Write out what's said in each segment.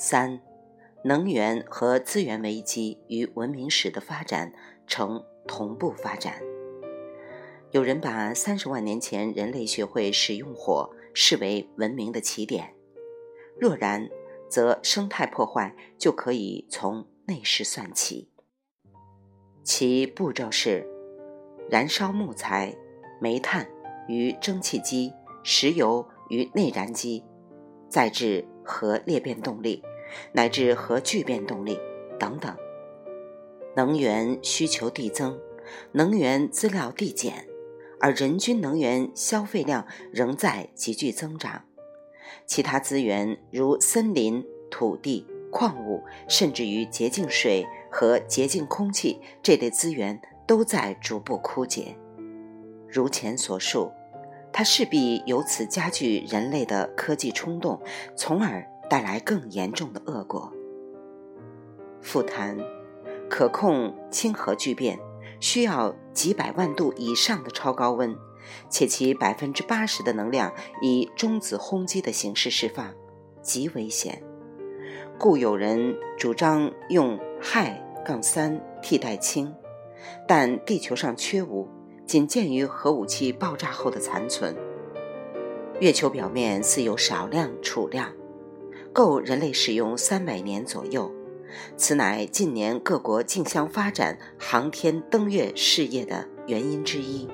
三、能源和资源危机与文明史的发展呈同步发展。有人把三十万年前人类学会使用火视为文明的起点，若然，则生态破坏就可以从那时算起。其步骤是：燃烧木材、煤炭与蒸汽机、石油与内燃机，再至核裂变动力，乃至核聚变动力等等。能源需求递增，能源资料递减，而人均能源消费量仍在急剧增长。其他资源如森林、土地、矿物，甚至于洁净水和洁净空气这类资源，都在逐步枯竭。如前所述，它势必由此加剧人类的科技冲动，从而带来更严重的恶果。复谈，可控氢核聚变需要几百万度以上的超高温。且其百分之八十的能量以中子轰击的形式释放，极危险。故有人主张用氦杠三替代氢，但地球上缺无，仅见于核武器爆炸后的残存。月球表面似有少量储量，够人类使用三百年左右。此乃近年各国竞相发展航天登月事业的原因之一。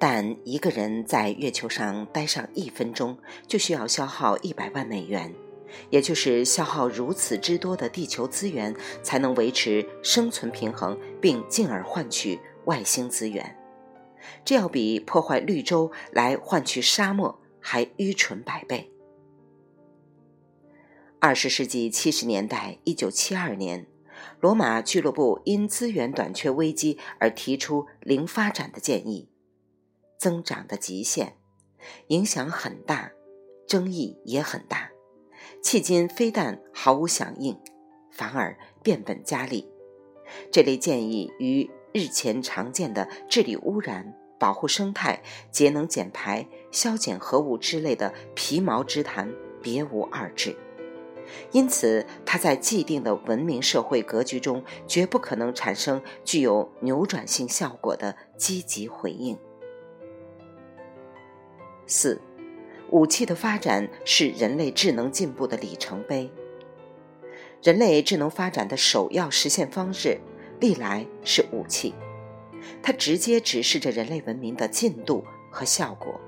但一个人在月球上待上一分钟，就需要消耗一百万美元，也就是消耗如此之多的地球资源，才能维持生存平衡，并进而换取外星资源。这要比破坏绿洲来换取沙漠还愚蠢百倍。二十世纪七十年代，一九七二年，罗马俱乐部因资源短缺危机而提出零发展的建议。增长的极限，影响很大，争议也很大。迄今非但毫无响应，反而变本加厉。这类建议与日前常见的治理污染、保护生态、节能减排、削减核武之类的皮毛之谈别无二致。因此，它在既定的文明社会格局中，绝不可能产生具有扭转性效果的积极回应。四，武器的发展是人类智能进步的里程碑。人类智能发展的首要实现方式，历来是武器，它直接指示着人类文明的进度和效果。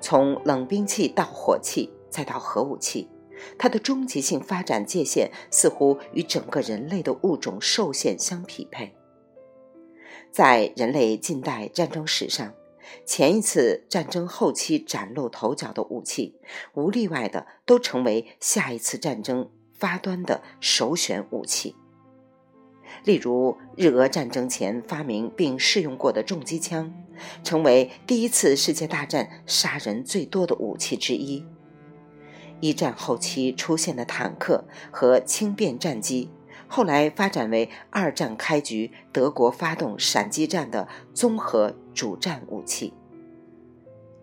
从冷兵器到火器，再到核武器，它的终极性发展界限似乎与整个人类的物种受限相匹配。在人类近代战争史上，前一次战争后期崭露头角的武器，无例外的都成为下一次战争发端的首选武器。例如，日俄战争前发明并试用过的重机枪，成为第一次世界大战杀人最多的武器之一。一战后期出现的坦克和轻便战机。后来发展为二战开局德国发动闪击战的综合主战武器。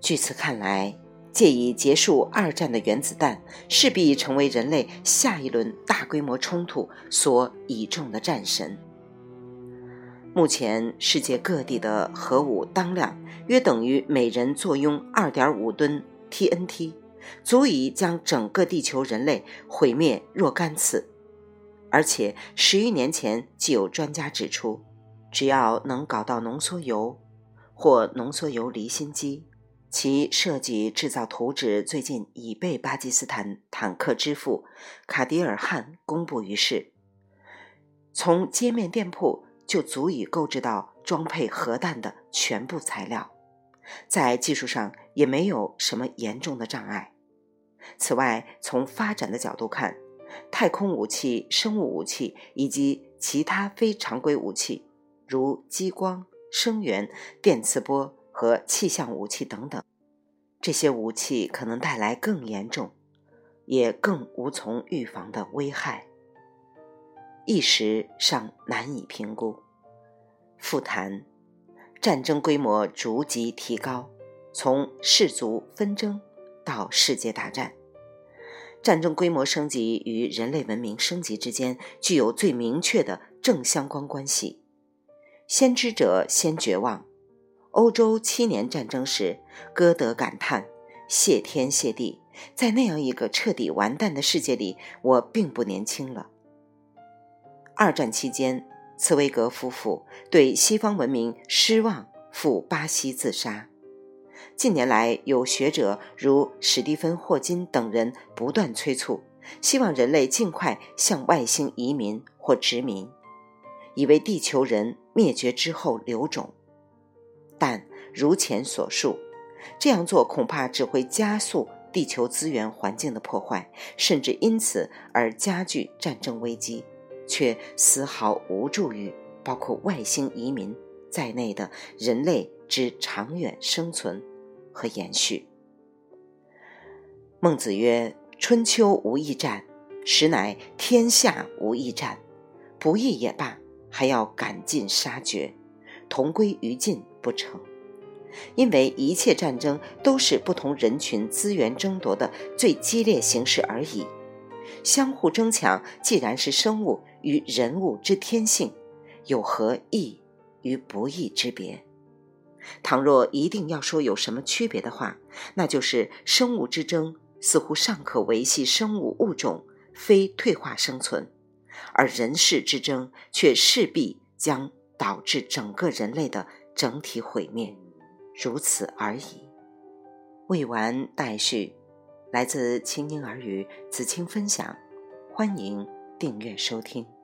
据此看来，借以结束二战的原子弹势必成为人类下一轮大规模冲突所倚重的战神。目前世界各地的核武当量约等于每人坐拥二点五吨 TNT，足以将整个地球人类毁灭若干次。而且十余年前就有专家指出，只要能搞到浓缩铀或浓缩铀离心机，其设计制造图纸最近已被巴基斯坦坦克之父卡迪尔汗公布于世。从街面店铺就足以购置到装配核弹的全部材料，在技术上也没有什么严重的障碍。此外，从发展的角度看，太空武器、生物武器以及其他非常规武器，如激光、声源、电磁波和气象武器等等，这些武器可能带来更严重、也更无从预防的危害，一时尚难以评估。复谈，战争规模逐级提高，从氏族纷争到世界大战。战争规模升级与人类文明升级之间具有最明确的正相关关系。先知者先绝望。欧洲七年战争时，歌德感叹：“谢天谢地，在那样一个彻底完蛋的世界里，我并不年轻了。”二战期间，茨威格夫妇对西方文明失望，赴巴西自杀。近年来，有学者如史蒂芬·霍金等人不断催促，希望人类尽快向外星移民或殖民，以为地球人灭绝之后留种。但如前所述，这样做恐怕只会加速地球资源环境的破坏，甚至因此而加剧战争危机，却丝毫无助于包括外星移民在内的人类之长远生存。和延续。孟子曰：“春秋无义战，实乃天下无义战。不义也罢，还要赶尽杀绝，同归于尽不成？因为一切战争都是不同人群资源争夺的最激烈形式而已。相互争抢，既然是生物与人物之天性，有何异与不异之别？”倘若一定要说有什么区别的话，那就是生物之争似乎尚可维系生物物种，非退化生存；而人事之争却势必将导致整个人类的整体毁灭，如此而已。未完待续，来自清音儿语子清分享，欢迎订阅收听。